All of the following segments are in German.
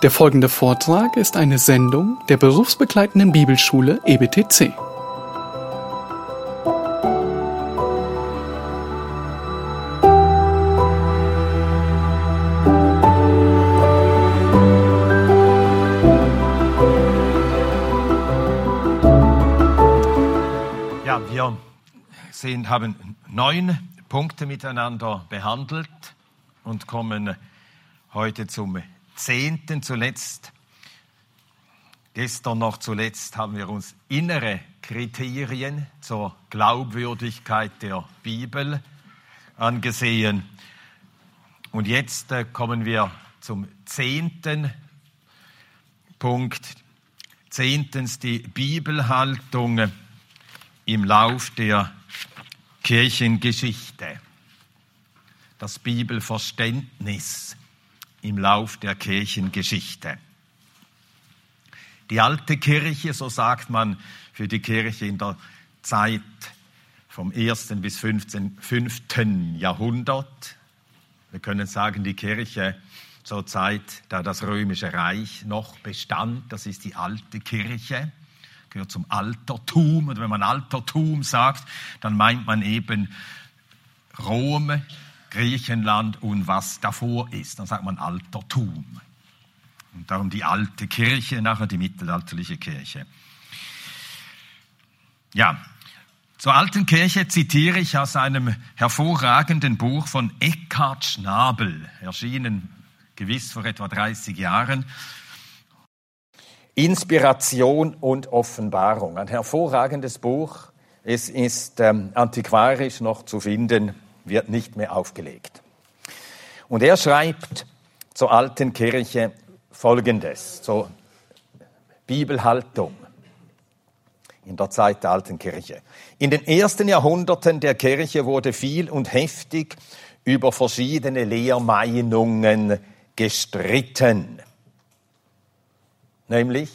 Der folgende Vortrag ist eine Sendung der berufsbegleitenden Bibelschule EBTC. Ja, wir sehen, haben neun Punkte miteinander behandelt und kommen heute zum zehnten zuletzt. Gestern noch zuletzt haben wir uns innere Kriterien zur Glaubwürdigkeit der Bibel angesehen. Und jetzt äh, kommen wir zum zehnten Punkt. Zehntens die Bibelhaltung im Lauf der Kirchengeschichte. Das Bibelverständnis im Lauf der Kirchengeschichte. Die alte Kirche, so sagt man für die Kirche in der Zeit vom 1. bis 15, 5. Jahrhundert. Wir können sagen, die Kirche zur Zeit, da das römische Reich noch bestand, das ist die alte Kirche, gehört zum Altertum. Und wenn man Altertum sagt, dann meint man eben Rom, Griechenland und was davor ist. Dann sagt man Altertum. Und darum die alte Kirche, nachher die mittelalterliche Kirche. Ja, zur alten Kirche zitiere ich aus einem hervorragenden Buch von Eckhard Schnabel, erschienen gewiss vor etwa 30 Jahren. Inspiration und Offenbarung. Ein hervorragendes Buch. Es ist ähm, antiquarisch noch zu finden wird nicht mehr aufgelegt. Und er schreibt zur alten Kirche Folgendes, zur Bibelhaltung in der Zeit der alten Kirche. In den ersten Jahrhunderten der Kirche wurde viel und heftig über verschiedene Lehrmeinungen gestritten. Nämlich,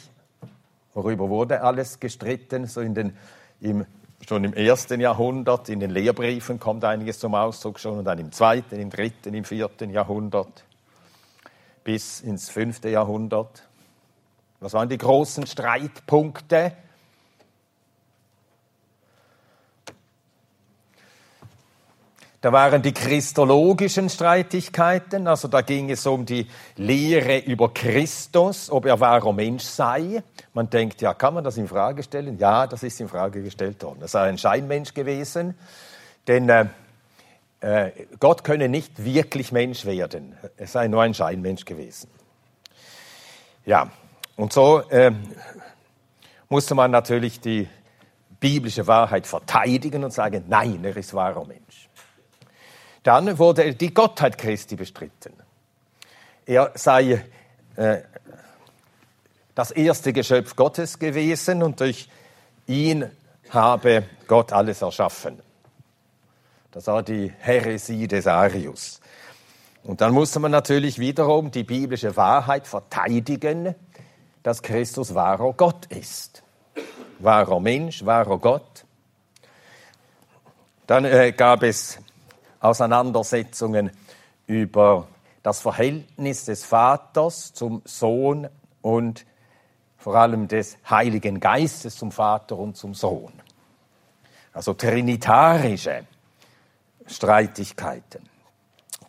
worüber wurde alles gestritten? So in den, im Schon im ersten Jahrhundert, in den Lehrbriefen kommt einiges zum Ausdruck schon, und dann im zweiten, im dritten, im vierten Jahrhundert bis ins fünfte Jahrhundert. Was waren die großen Streitpunkte? Da waren die christologischen Streitigkeiten, also da ging es um die Lehre über Christus, ob er wahrer Mensch sei. Man denkt, ja, kann man das in Frage stellen? Ja, das ist in Frage gestellt worden. Er sei ein Scheinmensch gewesen, denn äh, äh, Gott könne nicht wirklich Mensch werden. Er sei nur ein Scheinmensch gewesen. Ja, und so äh, musste man natürlich die biblische Wahrheit verteidigen und sagen, nein, er ist wahrer Mensch. Dann wurde die Gottheit Christi bestritten. Er sei äh, das erste Geschöpf Gottes gewesen und durch ihn habe Gott alles erschaffen. Das war die Häresie des Arius. Und dann musste man natürlich wiederum die biblische Wahrheit verteidigen, dass Christus wahrer Gott ist. Wahrer Mensch, wahrer Gott. Dann äh, gab es Auseinandersetzungen über das Verhältnis des Vaters zum Sohn und vor allem des Heiligen Geistes zum Vater und zum Sohn. Also trinitarische Streitigkeiten.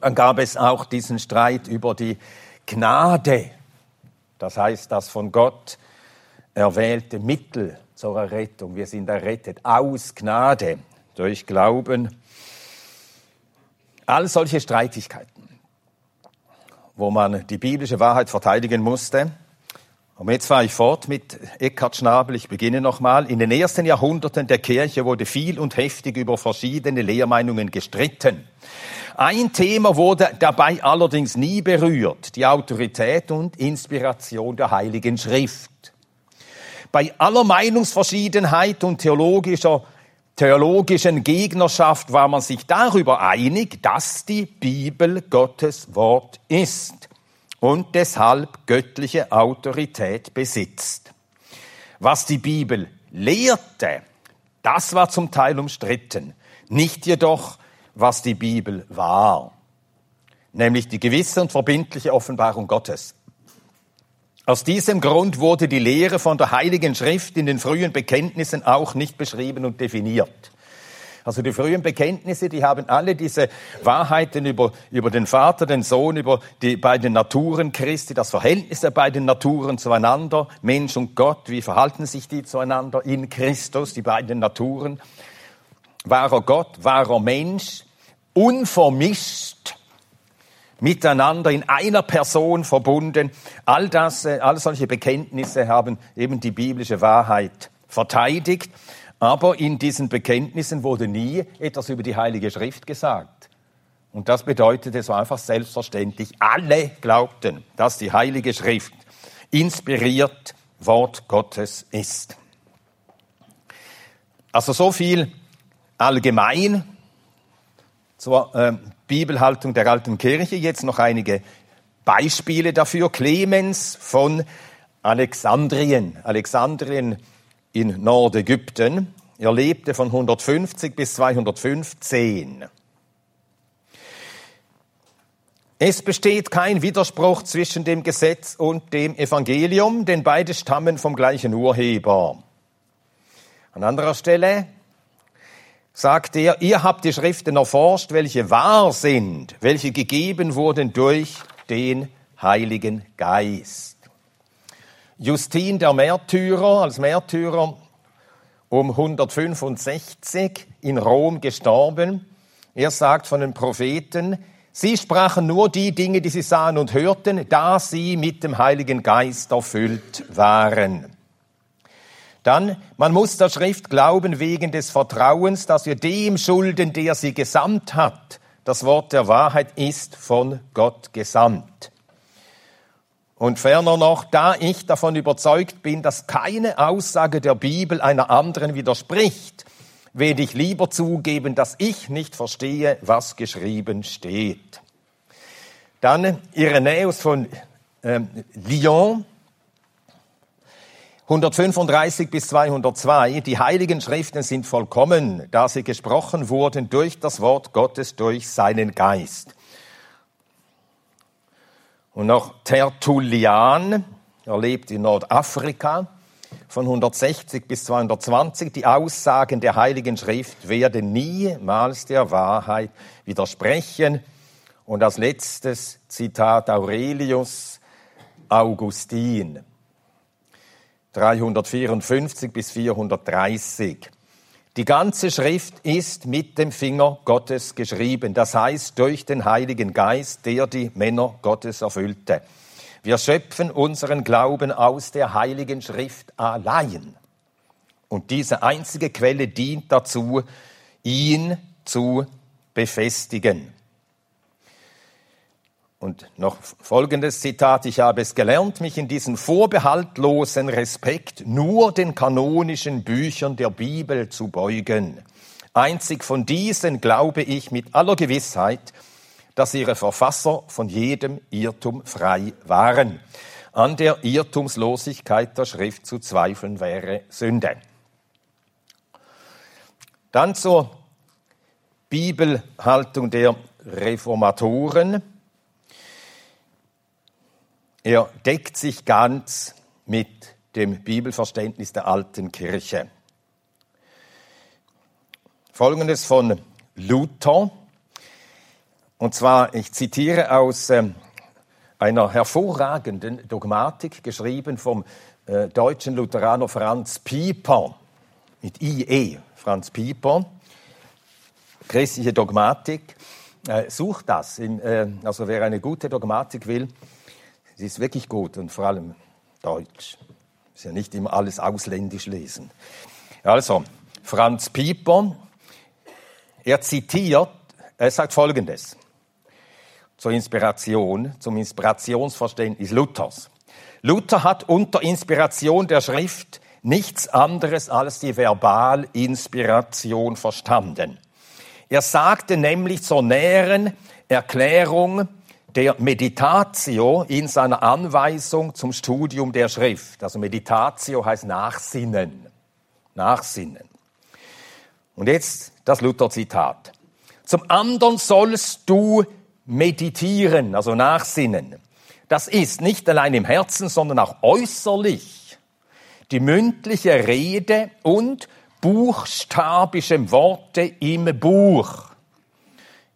Dann gab es auch diesen Streit über die Gnade, das heißt das von Gott erwählte Mittel zur Errettung. Wir sind errettet aus Gnade durch Glauben All solche Streitigkeiten, wo man die biblische Wahrheit verteidigen musste. Und jetzt fahre ich fort mit Eckhard Schnabel. Ich beginne nochmal. In den ersten Jahrhunderten der Kirche wurde viel und heftig über verschiedene Lehrmeinungen gestritten. Ein Thema wurde dabei allerdings nie berührt, die Autorität und Inspiration der Heiligen Schrift. Bei aller Meinungsverschiedenheit und theologischer theologischen Gegnerschaft war man sich darüber einig, dass die Bibel Gottes Wort ist und deshalb göttliche Autorität besitzt. Was die Bibel lehrte, das war zum Teil umstritten, nicht jedoch, was die Bibel war, nämlich die gewisse und verbindliche Offenbarung Gottes. Aus diesem Grund wurde die Lehre von der Heiligen Schrift in den frühen Bekenntnissen auch nicht beschrieben und definiert. Also die frühen Bekenntnisse, die haben alle diese Wahrheiten über, über den Vater, den Sohn, über die beiden Naturen Christi, das Verhältnis der beiden Naturen zueinander, Mensch und Gott, wie verhalten sich die zueinander in Christus, die beiden Naturen, wahrer Gott, wahrer Mensch, unvermischt miteinander in einer Person verbunden. All das, äh, all solche Bekenntnisse haben eben die biblische Wahrheit verteidigt. Aber in diesen Bekenntnissen wurde nie etwas über die Heilige Schrift gesagt. Und das bedeutete so einfach selbstverständlich, alle glaubten, dass die Heilige Schrift inspiriert Wort Gottes ist. Also so viel allgemein zur äh, Bibelhaltung der alten Kirche. Jetzt noch einige Beispiele dafür. Clemens von Alexandrien. Alexandrien in Nordägypten. Er lebte von 150 bis 215. Es besteht kein Widerspruch zwischen dem Gesetz und dem Evangelium, denn beide stammen vom gleichen Urheber. An anderer Stelle sagt er, ihr habt die Schriften erforscht, welche wahr sind, welche gegeben wurden durch den Heiligen Geist. Justin der Märtyrer, als Märtyrer um 165 in Rom gestorben. Er sagt von den Propheten, sie sprachen nur die Dinge, die sie sahen und hörten, da sie mit dem Heiligen Geist erfüllt waren. Dann, man muss der Schrift glauben wegen des Vertrauens, dass wir dem schulden, der sie gesandt hat. Das Wort der Wahrheit ist von Gott gesandt. Und ferner noch, da ich davon überzeugt bin, dass keine Aussage der Bibel einer anderen widerspricht, werde ich lieber zugeben, dass ich nicht verstehe, was geschrieben steht. Dann Irenäus von äh, Lyon, 135 bis 202, die heiligen Schriften sind vollkommen, da sie gesprochen wurden durch das Wort Gottes, durch seinen Geist. Und noch Tertullian, er lebt in Nordafrika, von 160 bis 220, die Aussagen der Heiligen Schrift werden niemals der Wahrheit widersprechen. Und als letztes Zitat Aurelius Augustin. 354 bis 430. Die ganze Schrift ist mit dem Finger Gottes geschrieben, das heißt durch den Heiligen Geist, der die Männer Gottes erfüllte. Wir schöpfen unseren Glauben aus der Heiligen Schrift allein. Und diese einzige Quelle dient dazu, ihn zu befestigen. Und noch folgendes Zitat. Ich habe es gelernt, mich in diesem vorbehaltlosen Respekt nur den kanonischen Büchern der Bibel zu beugen. Einzig von diesen glaube ich mit aller Gewissheit, dass ihre Verfasser von jedem Irrtum frei waren. An der Irrtumslosigkeit der Schrift zu zweifeln wäre Sünde. Dann zur Bibelhaltung der Reformatoren. Er deckt sich ganz mit dem Bibelverständnis der alten Kirche. Folgendes von Luther, und zwar, ich zitiere aus äh, einer hervorragenden Dogmatik, geschrieben vom äh, deutschen Lutheraner Franz Pieper, mit IE, Franz Pieper, christliche Dogmatik. Äh, sucht das, in, äh, also wer eine gute Dogmatik will, Sie ist wirklich gut und vor allem Deutsch. Ist ja nicht immer alles ausländisch lesen. Also, Franz Pieper, er zitiert, er sagt Folgendes zur Inspiration, zum Inspirationsverständnis Luthers. Luther hat unter Inspiration der Schrift nichts anderes als die Verbalinspiration verstanden. Er sagte nämlich zur näheren Erklärung der Meditatio in seiner Anweisung zum Studium der Schrift. Also Meditatio heißt Nachsinnen. Nachsinnen. Und jetzt das Luther-Zitat. Zum anderen sollst du meditieren, also nachsinnen. das ist nicht allein im Herzen, sondern auch äußerlich die mündliche Rede und buchstabische Worte im Buch.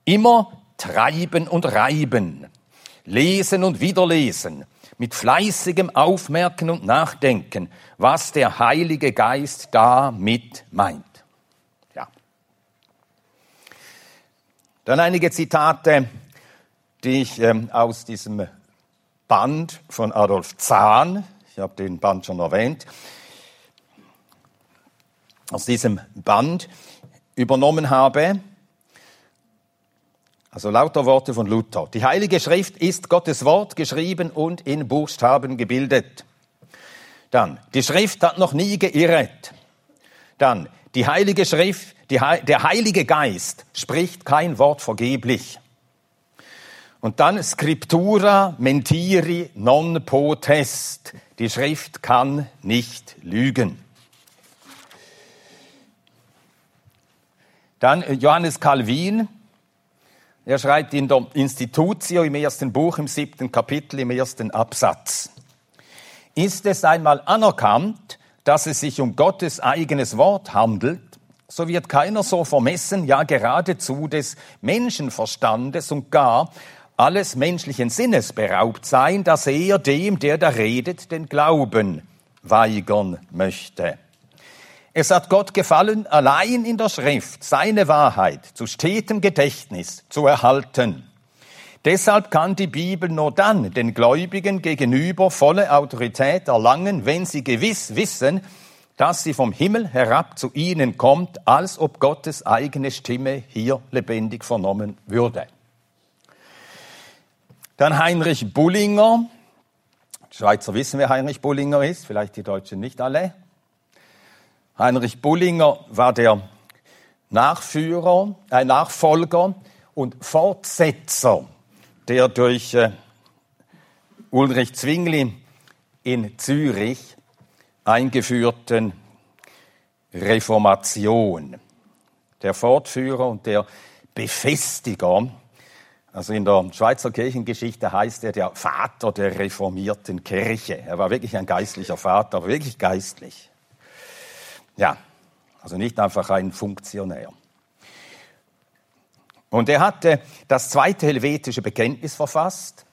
Immer treiben und reiben, lesen und wiederlesen, mit fleißigem Aufmerken und Nachdenken, was der Heilige Geist damit meint. Ja. Dann einige Zitate, die ich ähm, aus diesem Band von Adolf Zahn, ich habe den Band schon erwähnt, aus diesem Band übernommen habe. Also lauter Worte von Luther. Die Heilige Schrift ist Gottes Wort geschrieben und in Buchstaben gebildet. Dann, die Schrift hat noch nie geirrt. Dann, die Heilige Schrift, die, der Heilige Geist spricht kein Wort vergeblich. Und dann Scriptura mentiri non potest. Die Schrift kann nicht lügen. Dann Johannes Calvin. Er schreibt in der Institutio im ersten Buch, im siebten Kapitel, im ersten Absatz. Ist es einmal anerkannt, dass es sich um Gottes eigenes Wort handelt, so wird keiner so vermessen, ja geradezu des Menschenverstandes und gar alles menschlichen Sinnes beraubt sein, dass er dem, der da redet, den Glauben weigern möchte. Es hat Gott gefallen, allein in der Schrift seine Wahrheit zu stetem Gedächtnis zu erhalten. Deshalb kann die Bibel nur dann den Gläubigen gegenüber volle Autorität erlangen, wenn sie gewiss wissen, dass sie vom Himmel herab zu ihnen kommt, als ob Gottes eigene Stimme hier lebendig vernommen würde. Dann Heinrich Bullinger. Die Schweizer wissen, wer Heinrich Bullinger ist, vielleicht die Deutschen nicht alle. Heinrich Bullinger war der Nachführer, äh, Nachfolger und Fortsetzer der durch äh, Ulrich Zwingli in Zürich eingeführten Reformation. Der Fortführer und der Befestiger also in der Schweizer Kirchengeschichte heißt er der Vater der reformierten Kirche. Er war wirklich ein geistlicher Vater, wirklich geistlich. Ja, also nicht einfach ein Funktionär. Und er hatte das zweite helvetische Bekenntnis verfasst,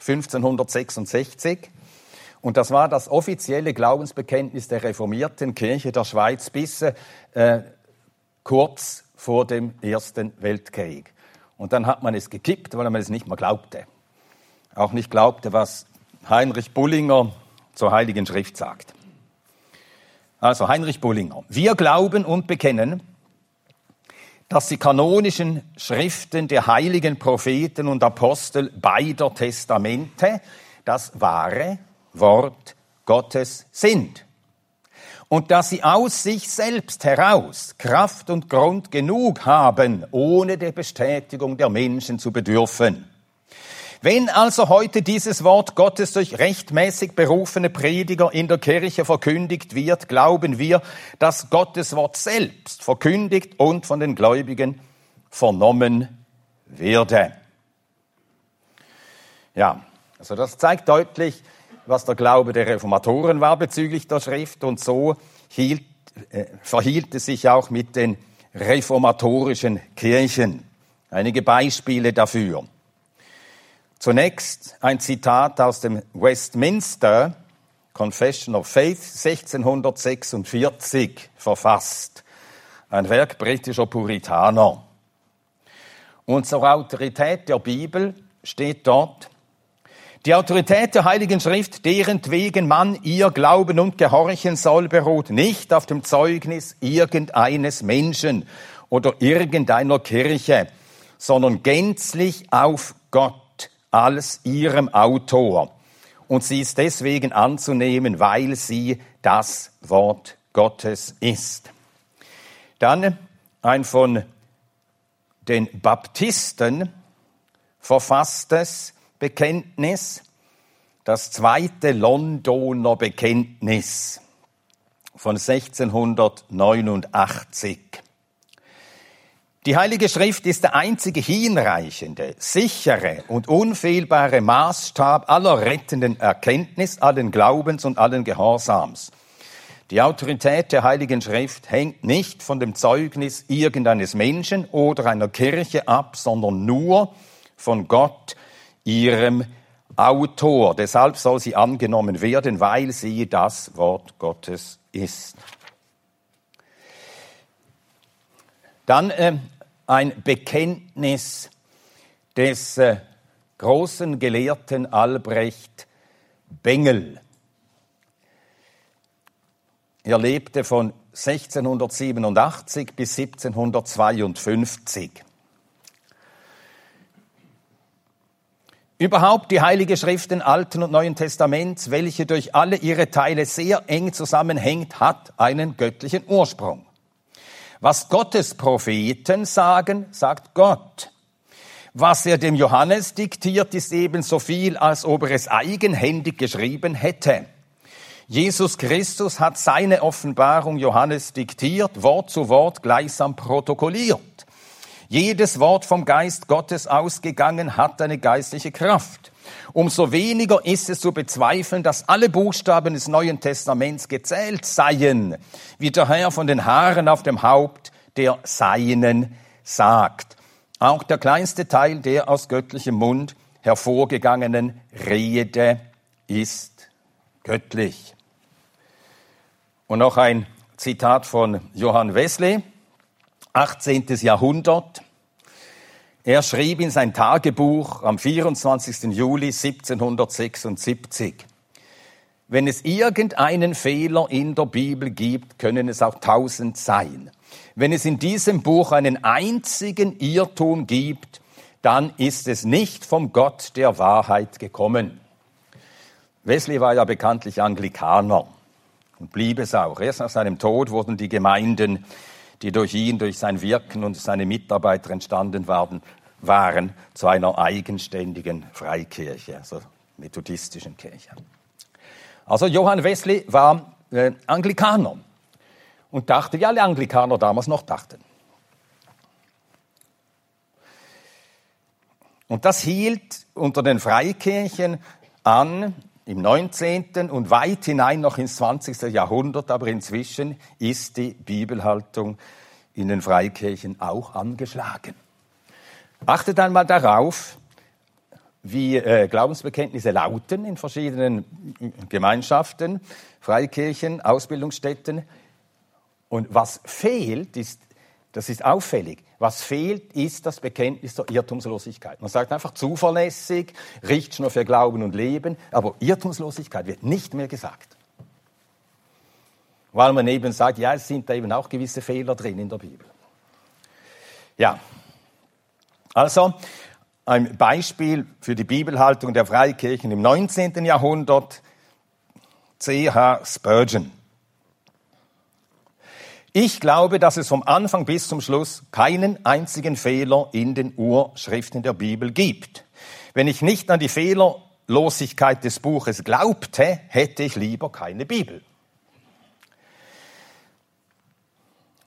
1566. Und das war das offizielle Glaubensbekenntnis der reformierten Kirche der Schweiz bis äh, kurz vor dem Ersten Weltkrieg. Und dann hat man es gekippt, weil man es nicht mehr glaubte. Auch nicht glaubte, was Heinrich Bullinger zur Heiligen Schrift sagt. Also Heinrich Bullinger. Wir glauben und bekennen, dass die kanonischen Schriften der heiligen Propheten und Apostel beider Testamente das wahre Wort Gottes sind und dass sie aus sich selbst heraus Kraft und Grund genug haben, ohne der Bestätigung der Menschen zu bedürfen. Wenn also heute dieses Wort Gottes durch rechtmäßig berufene Prediger in der Kirche verkündigt wird, glauben wir, dass Gottes Wort selbst verkündigt und von den Gläubigen vernommen werde. Ja, also das zeigt deutlich, was der Glaube der Reformatoren war bezüglich der Schrift und so hielt, äh, verhielt es sich auch mit den reformatorischen Kirchen. Einige Beispiele dafür. Zunächst ein Zitat aus dem Westminster Confession of Faith 1646 verfasst. Ein Werk britischer Puritaner. Zur Autorität der Bibel steht dort, die Autorität der Heiligen Schrift, deren wegen man ihr glauben und gehorchen soll, beruht nicht auf dem Zeugnis irgendeines Menschen oder irgendeiner Kirche, sondern gänzlich auf Gott als ihrem Autor. Und sie ist deswegen anzunehmen, weil sie das Wort Gottes ist. Dann ein von den Baptisten verfasstes Bekenntnis, das zweite Londoner Bekenntnis von 1689. Die Heilige Schrift ist der einzige hinreichende, sichere und unfehlbare Maßstab aller rettenden Erkenntnis, allen Glaubens und allen Gehorsams. Die Autorität der Heiligen Schrift hängt nicht von dem Zeugnis irgendeines Menschen oder einer Kirche ab, sondern nur von Gott, ihrem Autor. Deshalb soll sie angenommen werden, weil sie das Wort Gottes ist. Dann äh, ein Bekenntnis des äh, großen Gelehrten Albrecht Bengel. Er lebte von 1687 bis 1752. Überhaupt die Heilige Schrift im Alten und Neuen Testaments, welche durch alle ihre Teile sehr eng zusammenhängt, hat einen göttlichen Ursprung. Was Gottes Propheten sagen, sagt Gott. Was er dem Johannes diktiert, ist ebenso viel, als ob er es eigenhändig geschrieben hätte. Jesus Christus hat seine Offenbarung Johannes diktiert, Wort zu Wort gleichsam protokolliert. Jedes Wort vom Geist Gottes ausgegangen hat eine geistliche Kraft. Umso weniger ist es zu bezweifeln, dass alle Buchstaben des Neuen Testaments gezählt seien, wie der Herr von den Haaren auf dem Haupt der Seinen sagt. Auch der kleinste Teil der aus göttlichem Mund hervorgegangenen Rede ist göttlich. Und noch ein Zitat von Johann Wesley, 18. Jahrhundert. Er schrieb in sein Tagebuch am 24. Juli 1776, wenn es irgendeinen Fehler in der Bibel gibt, können es auch tausend sein. Wenn es in diesem Buch einen einzigen Irrtum gibt, dann ist es nicht vom Gott der Wahrheit gekommen. Wesley war ja bekanntlich Anglikaner und blieb es auch. Erst nach seinem Tod wurden die Gemeinden, die durch ihn, durch sein Wirken und seine Mitarbeiter entstanden waren, waren zu einer eigenständigen Freikirche, also methodistischen Kirche. Also Johann Wesley war äh, Anglikaner und dachte, wie alle Anglikaner damals noch dachten. Und das hielt unter den Freikirchen an im 19. und weit hinein noch ins 20. Jahrhundert, aber inzwischen ist die Bibelhaltung in den Freikirchen auch angeschlagen. Achtet einmal darauf, wie äh, Glaubensbekenntnisse lauten in verschiedenen Gemeinschaften, Freikirchen, Ausbildungsstätten. Und was fehlt, ist, das ist auffällig, was fehlt, ist das Bekenntnis der Irrtumslosigkeit. Man sagt einfach zuverlässig, Richtschnur für Glauben und Leben, aber Irrtumslosigkeit wird nicht mehr gesagt. Weil man eben sagt, ja, es sind da eben auch gewisse Fehler drin in der Bibel. Ja, also ein Beispiel für die Bibelhaltung der Freikirchen im 19. Jahrhundert, C.H. Spurgeon. Ich glaube, dass es vom Anfang bis zum Schluss keinen einzigen Fehler in den Urschriften der Bibel gibt. Wenn ich nicht an die Fehlerlosigkeit des Buches glaubte, hätte ich lieber keine Bibel.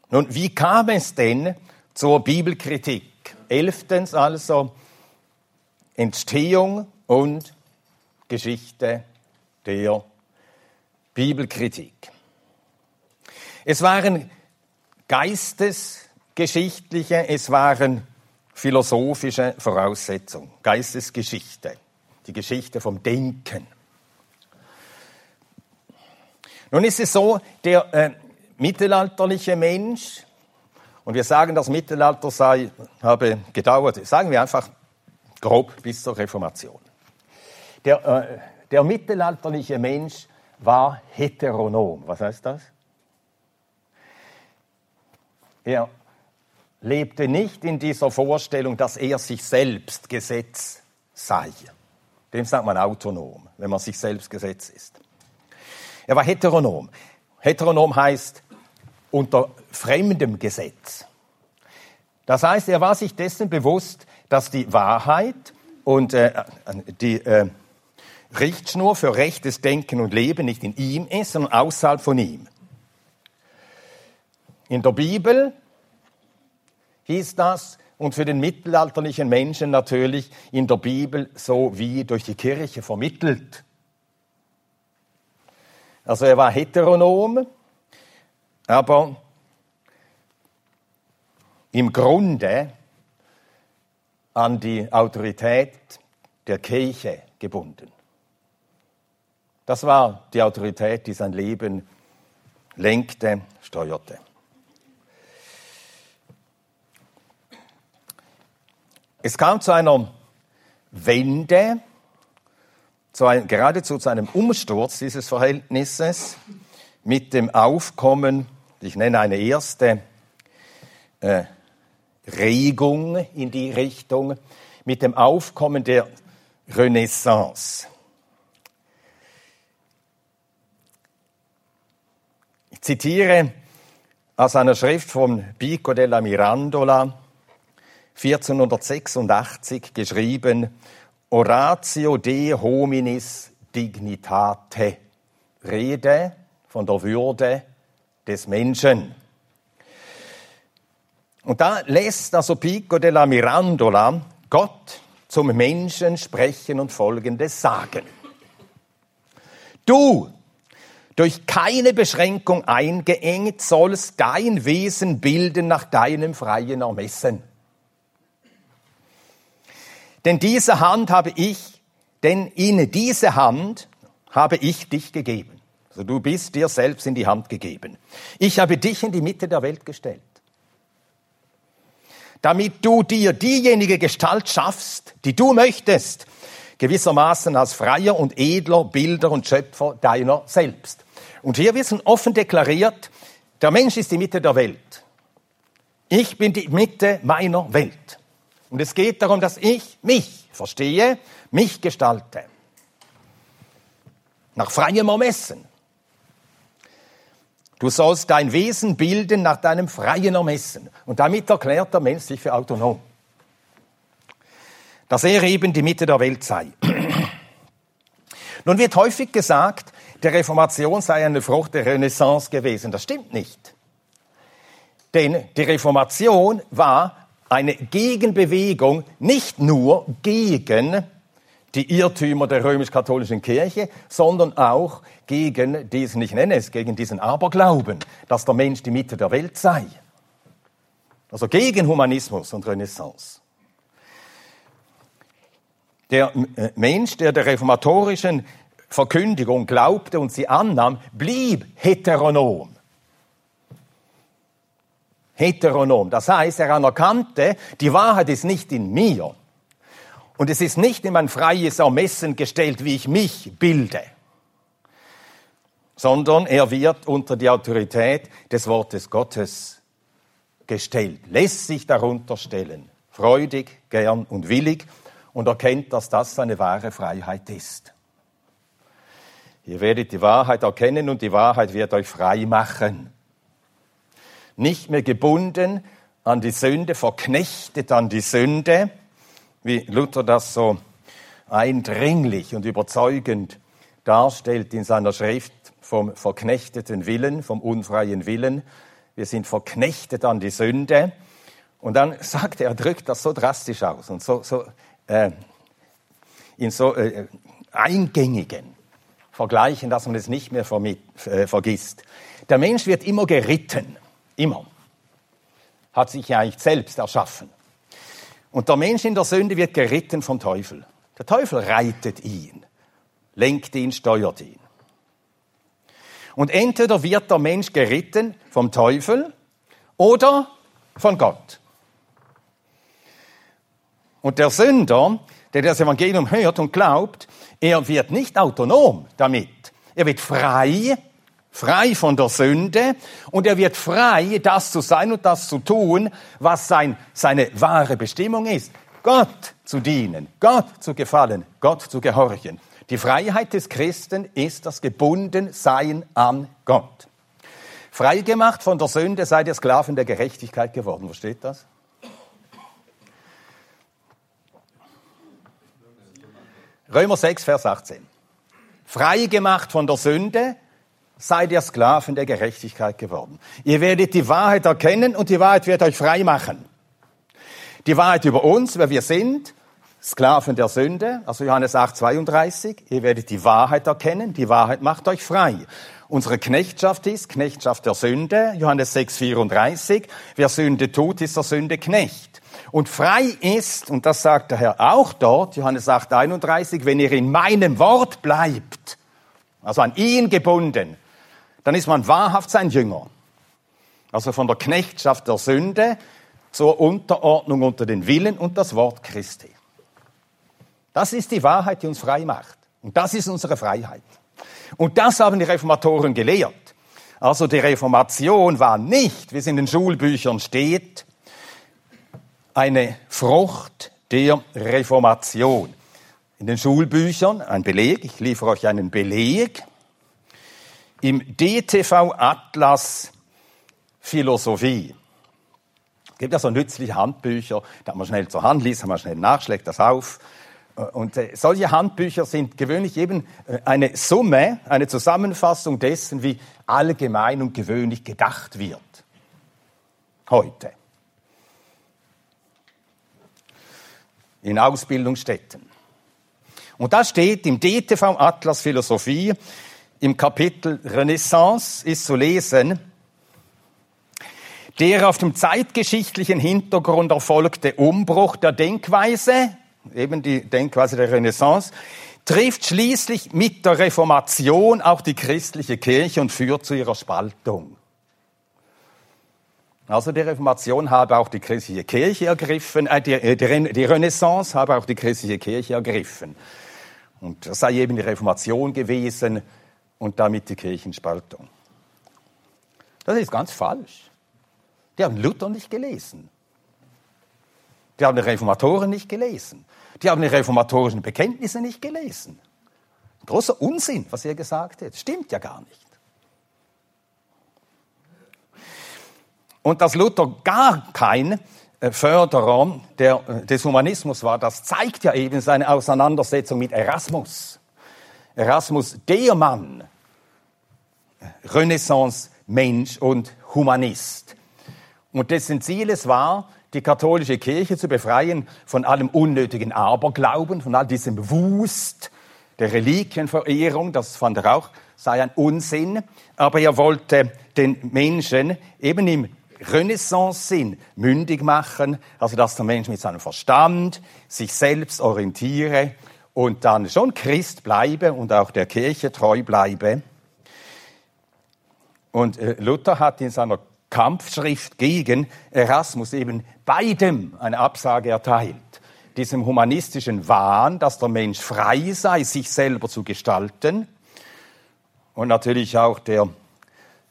Nun, wie kam es denn zur Bibelkritik? Elftens also Entstehung und Geschichte der Bibelkritik. Es waren geistesgeschichtliche, es waren philosophische Voraussetzungen, Geistesgeschichte, die Geschichte vom Denken. Nun ist es so, der äh, mittelalterliche Mensch und wir sagen, das Mittelalter sei, habe gedauert, sagen wir einfach grob bis zur Reformation. Der, äh, der mittelalterliche Mensch war heteronom. Was heißt das? Er lebte nicht in dieser Vorstellung, dass er sich selbst Gesetz sei. Dem sagt man autonom, wenn man sich selbst Gesetz ist. Er war heteronom. Heteronom heißt, unter fremdem Gesetz. Das heißt, er war sich dessen bewusst, dass die Wahrheit und äh, die äh, Richtschnur für rechtes Denken und Leben nicht in ihm ist, sondern außerhalb von ihm. In der Bibel hieß das, und für den mittelalterlichen Menschen natürlich in der Bibel so wie durch die Kirche vermittelt. Also er war heteronom, aber im Grunde an die Autorität der Kirche gebunden. Das war die Autorität, die sein Leben lenkte, steuerte. Es kam zu einer Wende, zu ein, geradezu zu einem Umsturz dieses Verhältnisses mit dem Aufkommen, ich nenne eine erste äh, Regung in die Richtung, mit dem Aufkommen der Renaissance. Ich zitiere aus einer Schrift von Pico della Mirandola, 1486 geschrieben, Oratio de hominis dignitate, Rede von der Würde des Menschen. Und da lässt also Pico della Mirandola Gott zum Menschen sprechen und Folgendes sagen. Du, durch keine Beschränkung eingeengt, sollst dein Wesen bilden nach deinem freien Ermessen. Denn diese Hand habe ich, denn in diese Hand habe ich dich gegeben. Also du bist dir selbst in die Hand gegeben. Ich habe dich in die Mitte der Welt gestellt. Damit du dir diejenige Gestalt schaffst, die du möchtest, gewissermaßen als freier und edler Bilder und Schöpfer deiner selbst. Und hier wird offen deklariert, der Mensch ist die Mitte der Welt. Ich bin die Mitte meiner Welt. Und es geht darum, dass ich mich verstehe, mich gestalte. Nach freiem Ermessen. Du sollst dein Wesen bilden nach deinem freien Ermessen. Und damit erklärt der Mensch sich für autonom. Dass er eben die Mitte der Welt sei. Nun wird häufig gesagt, die Reformation sei eine Frucht der Renaissance gewesen. Das stimmt nicht. Denn die Reformation war eine Gegenbewegung nicht nur gegen die Irrtümer der römisch-katholischen Kirche, sondern auch gegen diesen, ich nenne es, gegen diesen Aberglauben, dass der Mensch die Mitte der Welt sei. Also gegen Humanismus und Renaissance. Der äh, Mensch, der der reformatorischen Verkündigung glaubte und sie annahm, blieb heteronom heteronom. Das heißt, er anerkannte, die Wahrheit ist nicht in mir. Und es ist nicht in mein freies Ermessen gestellt, wie ich mich bilde, sondern er wird unter die Autorität des Wortes Gottes gestellt, lässt sich darunter stellen, freudig, gern und willig und erkennt, dass das seine wahre Freiheit ist. Ihr werdet die Wahrheit erkennen und die Wahrheit wird euch frei machen nicht mehr gebunden an die Sünde, verknechtet an die Sünde, wie Luther das so eindringlich und überzeugend darstellt in seiner Schrift vom verknechteten Willen, vom unfreien Willen. Wir sind verknechtet an die Sünde. Und dann sagt er, er drückt das so drastisch aus und so, so äh, in so äh, eingängigen Vergleichen, dass man es nicht mehr äh, vergisst. Der Mensch wird immer geritten. Immer. Hat sich ja eigentlich selbst erschaffen. Und der Mensch in der Sünde wird geritten vom Teufel. Der Teufel reitet ihn, lenkt ihn, steuert ihn. Und entweder wird der Mensch geritten vom Teufel oder von Gott. Und der Sünder, der das Evangelium hört und glaubt, er wird nicht autonom damit. Er wird frei frei von der Sünde und er wird frei, das zu sein und das zu tun, was sein, seine wahre Bestimmung ist. Gott zu dienen, Gott zu gefallen, Gott zu gehorchen. Die Freiheit des Christen ist das Gebundensein an Gott. Freigemacht von der Sünde seid ihr Sklaven der Gerechtigkeit geworden. Wo steht das? Römer 6, Vers 18. Freigemacht von der Sünde seid ihr Sklaven der Gerechtigkeit geworden. Ihr werdet die Wahrheit erkennen und die Wahrheit wird euch frei machen. Die Wahrheit über uns, wer wir sind, Sklaven der Sünde, also Johannes 8, 32, ihr werdet die Wahrheit erkennen, die Wahrheit macht euch frei. Unsere Knechtschaft ist Knechtschaft der Sünde, Johannes 6, 34, wer Sünde tut, ist der Sünde Knecht. Und frei ist, und das sagt der Herr auch dort, Johannes 8, 31, wenn ihr in meinem Wort bleibt, also an ihn gebunden, dann ist man wahrhaft sein Jünger. Also von der Knechtschaft der Sünde zur Unterordnung unter den Willen und das Wort Christi. Das ist die Wahrheit, die uns frei macht. Und das ist unsere Freiheit. Und das haben die Reformatoren gelehrt. Also die Reformation war nicht, wie es in den Schulbüchern steht, eine Frucht der Reformation. In den Schulbüchern ein Beleg, ich liefere euch einen Beleg. Im DTV Atlas Philosophie Es gibt ja so nützliche Handbücher, da man schnell zur Hand, liest man schnell nach, schlägt das auf und äh, solche Handbücher sind gewöhnlich eben äh, eine Summe, eine Zusammenfassung dessen, wie allgemein und gewöhnlich gedacht wird. Heute. In Ausbildungsstätten. Und da steht im DTV Atlas Philosophie im Kapitel Renaissance ist zu lesen, der auf dem zeitgeschichtlichen Hintergrund erfolgte Umbruch der Denkweise eben die Denkweise der Renaissance, trifft schließlich mit der Reformation auch die christliche Kirche und führt zu ihrer Spaltung. Also die Reformation habe auch die christliche Kirche ergriffen, äh, die, äh, die Renaissance habe auch die christliche Kirche ergriffen. Und das sei eben die Reformation gewesen und damit die Kirchenspaltung. Das ist ganz falsch. Die haben Luther nicht gelesen. Die haben die Reformatoren nicht gelesen. Die haben die reformatorischen Bekenntnisse nicht gelesen. Großer Unsinn, was er gesagt hat. Stimmt ja gar nicht. Und dass Luther gar kein äh, Förderer der, äh, des Humanismus war, das zeigt ja eben seine Auseinandersetzung mit Erasmus. Erasmus, der Mann, Renaissance, Mensch und Humanist. Und dessen Ziel es war, die katholische Kirche zu befreien von allem unnötigen Aberglauben, von all diesem Wust der Reliquienverehrung, das fand er auch, sei ein Unsinn. Aber er wollte den Menschen eben im Renaissance-Sinn mündig machen, also dass der Mensch mit seinem Verstand sich selbst orientiere und dann schon Christ bleibe und auch der Kirche treu bleibe. Und äh, Luther hat in seiner Kampfschrift gegen Erasmus eben beidem eine Absage erteilt. Diesem humanistischen Wahn, dass der Mensch frei sei, sich selber zu gestalten. Und natürlich auch der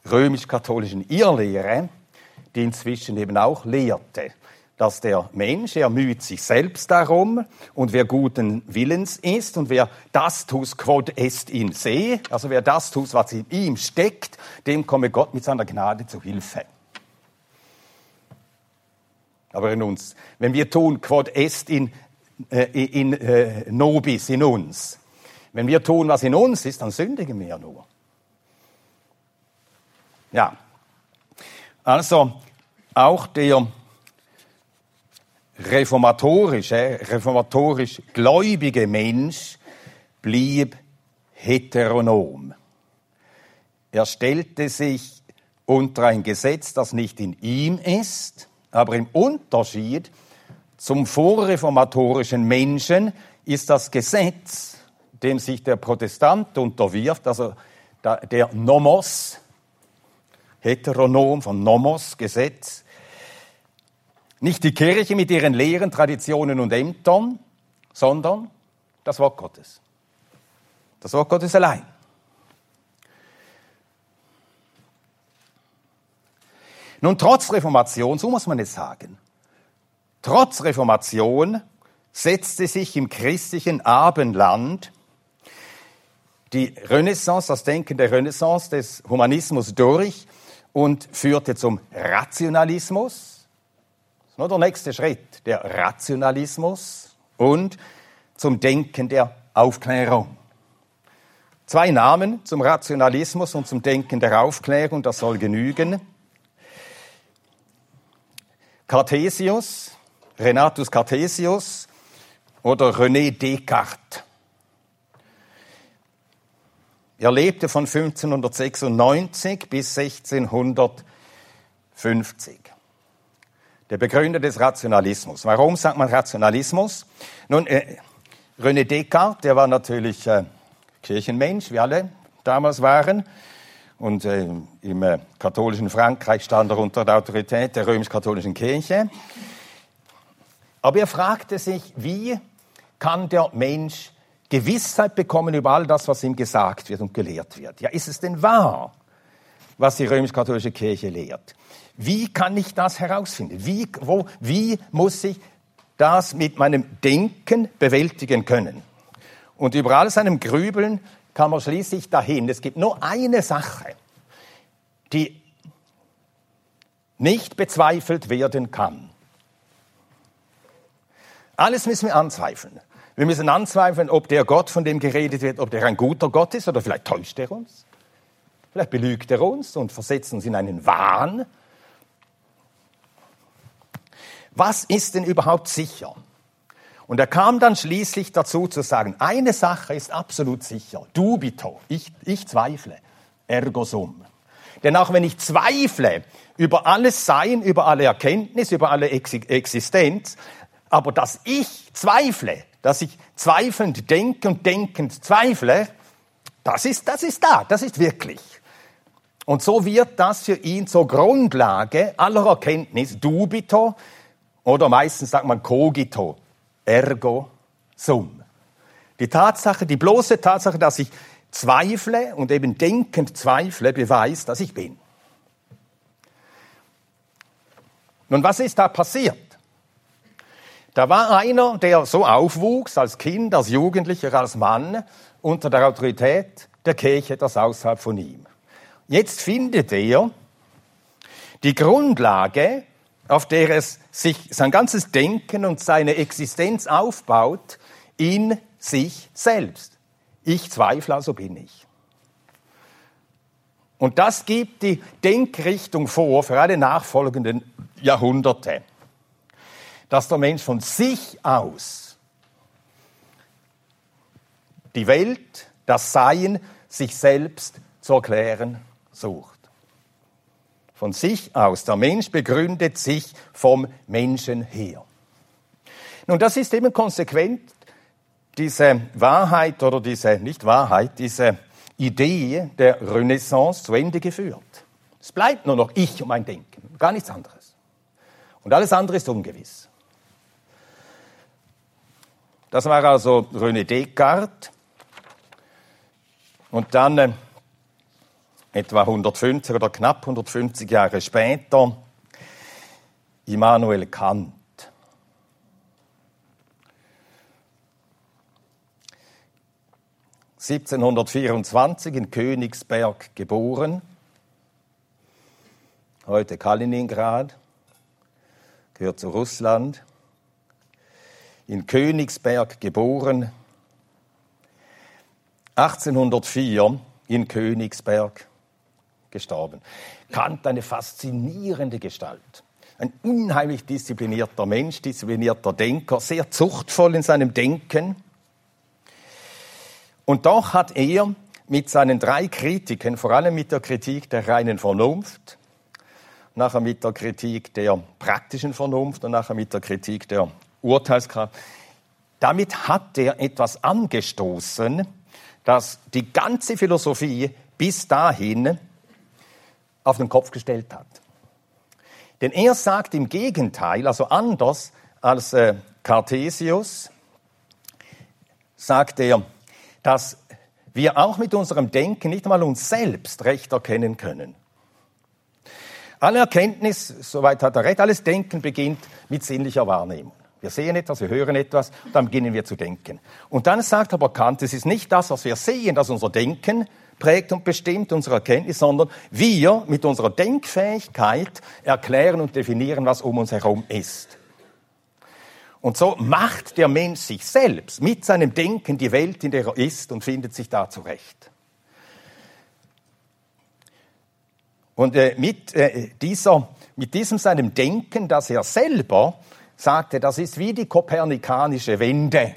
römisch-katholischen Irrlehre, die inzwischen eben auch lehrte, dass der Mensch, er müht sich selbst darum und wer guten Willens ist und wer das tut, quod est in se, also wer das tut, was in ihm steckt, dem komme Gott mit seiner Gnade zu Hilfe. Aber in uns, wenn wir tun, quod est in, äh, in äh, nobis, in uns, wenn wir tun, was in uns ist, dann sündigen wir nur. Ja, also auch der reformatorische, reformatorisch gläubige Mensch blieb heteronom. Er stellte sich unter ein Gesetz, das nicht in ihm ist, aber im Unterschied zum vorreformatorischen Menschen ist das Gesetz, dem sich der Protestant unterwirft, also der Nomos, Heteronom von Nomos, Gesetz, nicht die Kirche mit ihren Lehren, Traditionen und Ämtern, sondern das Wort Gottes. Das Wort Gottes allein. Nun, trotz Reformation, so muss man es sagen, trotz Reformation setzte sich im christlichen Abendland die Renaissance, das Denken der Renaissance des Humanismus durch und führte zum Rationalismus, nur der nächste Schritt, der Rationalismus und zum Denken der Aufklärung. Zwei Namen zum Rationalismus und zum Denken der Aufklärung, das soll genügen. Cartesius, Renatus Cartesius oder René Descartes. Er lebte von 1596 bis 1650. Der Begründer des Rationalismus. Warum sagt man Rationalismus? Nun, äh, René Descartes, der war natürlich äh, Kirchenmensch, wie alle damals waren. Und äh, im äh, katholischen Frankreich stand er unter der Autorität der römisch-katholischen Kirche. Aber er fragte sich, wie kann der Mensch Gewissheit bekommen über all das, was ihm gesagt wird und gelehrt wird. Ja, ist es denn wahr, was die römisch-katholische Kirche lehrt? Wie kann ich das herausfinden? Wie, wo, wie muss ich das mit meinem Denken bewältigen können? Und über all seinem Grübeln kam er schließlich dahin. Es gibt nur eine Sache, die nicht bezweifelt werden kann. Alles müssen wir anzweifeln. Wir müssen anzweifeln, ob der Gott, von dem geredet wird, ob der ein guter Gott ist oder vielleicht täuscht er uns. Vielleicht belügt er uns und versetzt uns in einen Wahn. Was ist denn überhaupt sicher? Und er kam dann schließlich dazu zu sagen, eine Sache ist absolut sicher, dubito, ich, ich zweifle, ergo sum. Denn auch wenn ich zweifle über alles Sein, über alle Erkenntnis, über alle Existenz, aber dass ich zweifle, dass ich zweifelnd denke und denkend zweifle, das ist, das ist da, das ist wirklich. Und so wird das für ihn zur Grundlage aller Erkenntnis dubito oder meistens sagt man cogito, ergo sum. Die Tatsache, die bloße Tatsache, dass ich zweifle und eben denkend zweifle, beweist, dass ich bin. Nun, was ist da passiert? Da war einer, der so aufwuchs, als Kind, als Jugendlicher, als Mann, unter der Autorität der Kirche, etwas außerhalb von ihm. Jetzt findet er die Grundlage, auf der es sich sein ganzes Denken und seine Existenz aufbaut, in sich selbst. Ich zweifle, also bin ich. Und das gibt die Denkrichtung vor für alle nachfolgenden Jahrhunderte dass der Mensch von sich aus die Welt, das Sein, sich selbst zu erklären sucht. Von sich aus. Der Mensch begründet sich vom Menschen her. Nun, das ist eben konsequent diese Wahrheit oder diese, nicht Wahrheit, diese Idee der Renaissance zu Ende geführt. Es bleibt nur noch ich und mein Denken, gar nichts anderes. Und alles andere ist ungewiss. Das war also René Descartes. Und dann äh, etwa 150 oder knapp 150 Jahre später Immanuel Kant. (1724) in Königsberg geboren, heute Kaliningrad, gehört zu Russland in Königsberg geboren, 1804 in Königsberg gestorben. Kant eine faszinierende Gestalt. Ein unheimlich disziplinierter Mensch, disziplinierter Denker, sehr zuchtvoll in seinem Denken. Und doch hat er mit seinen drei Kritiken, vor allem mit der Kritik der reinen Vernunft, nachher mit der Kritik der praktischen Vernunft und nachher mit der Kritik der Urteilskraft. Damit hat er etwas angestoßen, das die ganze Philosophie bis dahin auf den Kopf gestellt hat. Denn er sagt im Gegenteil, also anders als äh, Cartesius, sagt er, dass wir auch mit unserem Denken nicht einmal uns selbst recht erkennen können. Alle Erkenntnis, soweit hat er recht, alles Denken beginnt mit sinnlicher Wahrnehmung. Wir sehen etwas, wir hören etwas, dann beginnen wir zu denken. Und dann sagt aber Kant, es ist nicht das, was wir sehen, das unser Denken prägt und bestimmt, unsere Erkenntnis, sondern wir mit unserer Denkfähigkeit erklären und definieren, was um uns herum ist. Und so macht der Mensch sich selbst mit seinem Denken die Welt, in der er ist und findet sich da zurecht. Und äh, mit, äh, dieser, mit diesem seinem Denken, das er selber sagte, das ist wie die kopernikanische Wende.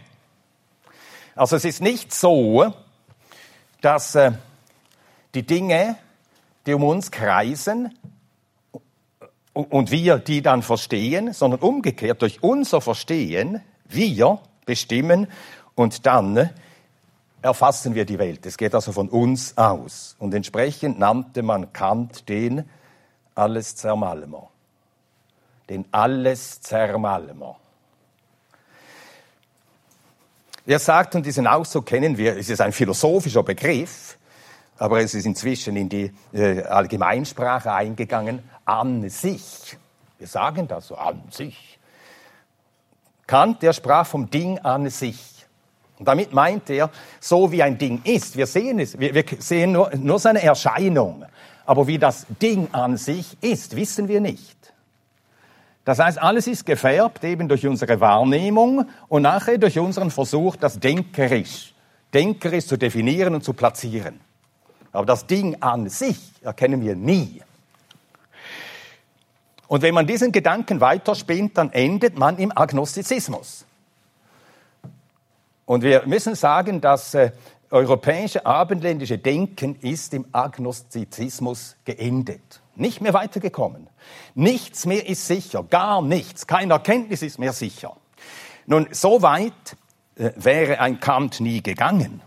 Also es ist nicht so, dass äh, die Dinge, die um uns kreisen und wir die dann verstehen, sondern umgekehrt durch unser Verstehen, wir bestimmen und dann erfassen wir die Welt. Es geht also von uns aus. Und entsprechend nannte man Kant den Alleszermalmer. Den Alleszermalmer. Er sagt, und diesen Ausdruck kennen wir, es ist ein philosophischer Begriff, aber es ist inzwischen in die äh, Allgemeinsprache eingegangen, an sich. Wir sagen das so, an sich. Kant, der sprach vom Ding an sich. Und damit meint er, so wie ein Ding ist, wir sehen es, wir, wir sehen nur, nur seine Erscheinung, aber wie das Ding an sich ist, wissen wir nicht. Das heißt, alles ist gefärbt eben durch unsere Wahrnehmung und nachher durch unseren Versuch, das denkerisch, denkerisch zu definieren und zu platzieren. Aber das Ding an sich erkennen wir nie. Und wenn man diesen Gedanken weiterspinnt, dann endet man im Agnostizismus. Und wir müssen sagen, das äh, europäische abendländische Denken ist im Agnostizismus geendet. Nicht mehr weitergekommen. Nichts mehr ist sicher, gar nichts. Keine Erkenntnis ist mehr sicher. Nun, so weit äh, wäre ein Kant nie gegangen,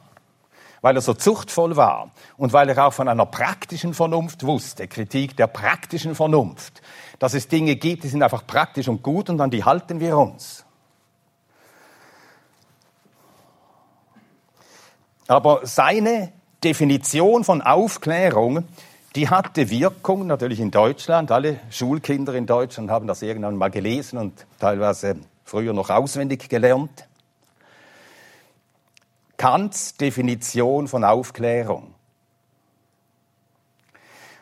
weil er so zuchtvoll war und weil er auch von einer praktischen Vernunft wusste, Kritik der praktischen Vernunft, dass es Dinge gibt, die sind einfach praktisch und gut und an die halten wir uns. Aber seine Definition von Aufklärung, die hatte Wirkung natürlich in Deutschland. Alle Schulkinder in Deutschland haben das irgendwann mal gelesen und teilweise früher noch auswendig gelernt. Kants Definition von Aufklärung.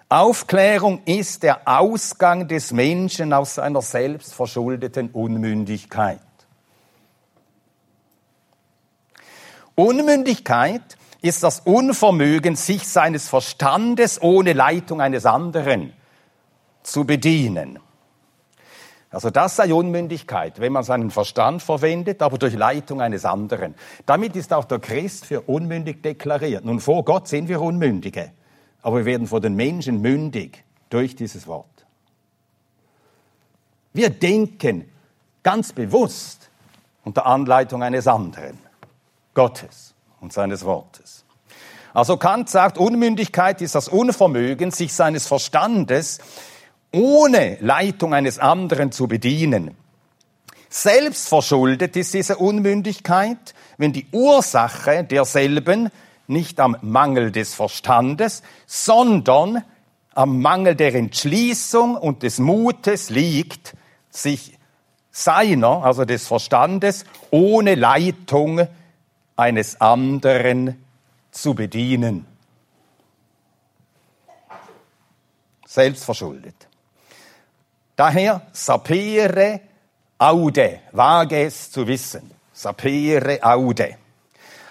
Aufklärung ist der Ausgang des Menschen aus seiner selbstverschuldeten Unmündigkeit. Unmündigkeit ist das Unvermögen, sich seines Verstandes ohne Leitung eines anderen zu bedienen. Also das sei Unmündigkeit, wenn man seinen Verstand verwendet, aber durch Leitung eines anderen. Damit ist auch der Christ für unmündig deklariert. Nun, vor Gott sind wir Unmündige, aber wir werden vor den Menschen mündig durch dieses Wort. Wir denken ganz bewusst unter Anleitung eines anderen. Gottes und seines Wortes. Also Kant sagt, Unmündigkeit ist das Unvermögen, sich seines Verstandes ohne Leitung eines anderen zu bedienen. Selbstverschuldet ist diese Unmündigkeit, wenn die Ursache derselben nicht am Mangel des Verstandes, sondern am Mangel der Entschließung und des Mutes liegt, sich seiner, also des Verstandes, ohne Leitung eines anderen zu bedienen. Selbstverschuldet. Daher sapere aude, wage es zu wissen. Sapere aude.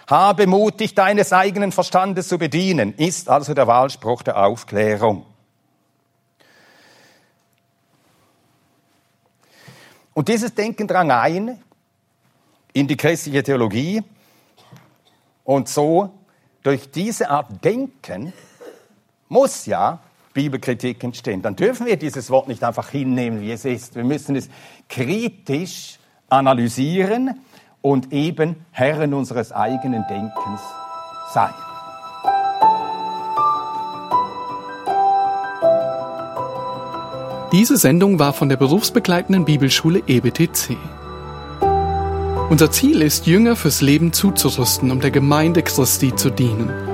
Habe mutig deines eigenen Verstandes zu bedienen, ist also der Wahlspruch der Aufklärung. Und dieses Denken drang ein in die christliche Theologie und so, durch diese Art Denken muss ja Bibelkritik entstehen. Dann dürfen wir dieses Wort nicht einfach hinnehmen, wie es ist. Wir müssen es kritisch analysieren und eben Herren unseres eigenen Denkens sein. Diese Sendung war von der berufsbegleitenden Bibelschule EBTC. Unser Ziel ist, Jünger fürs Leben zuzurüsten, um der Gemeinde Christi zu dienen.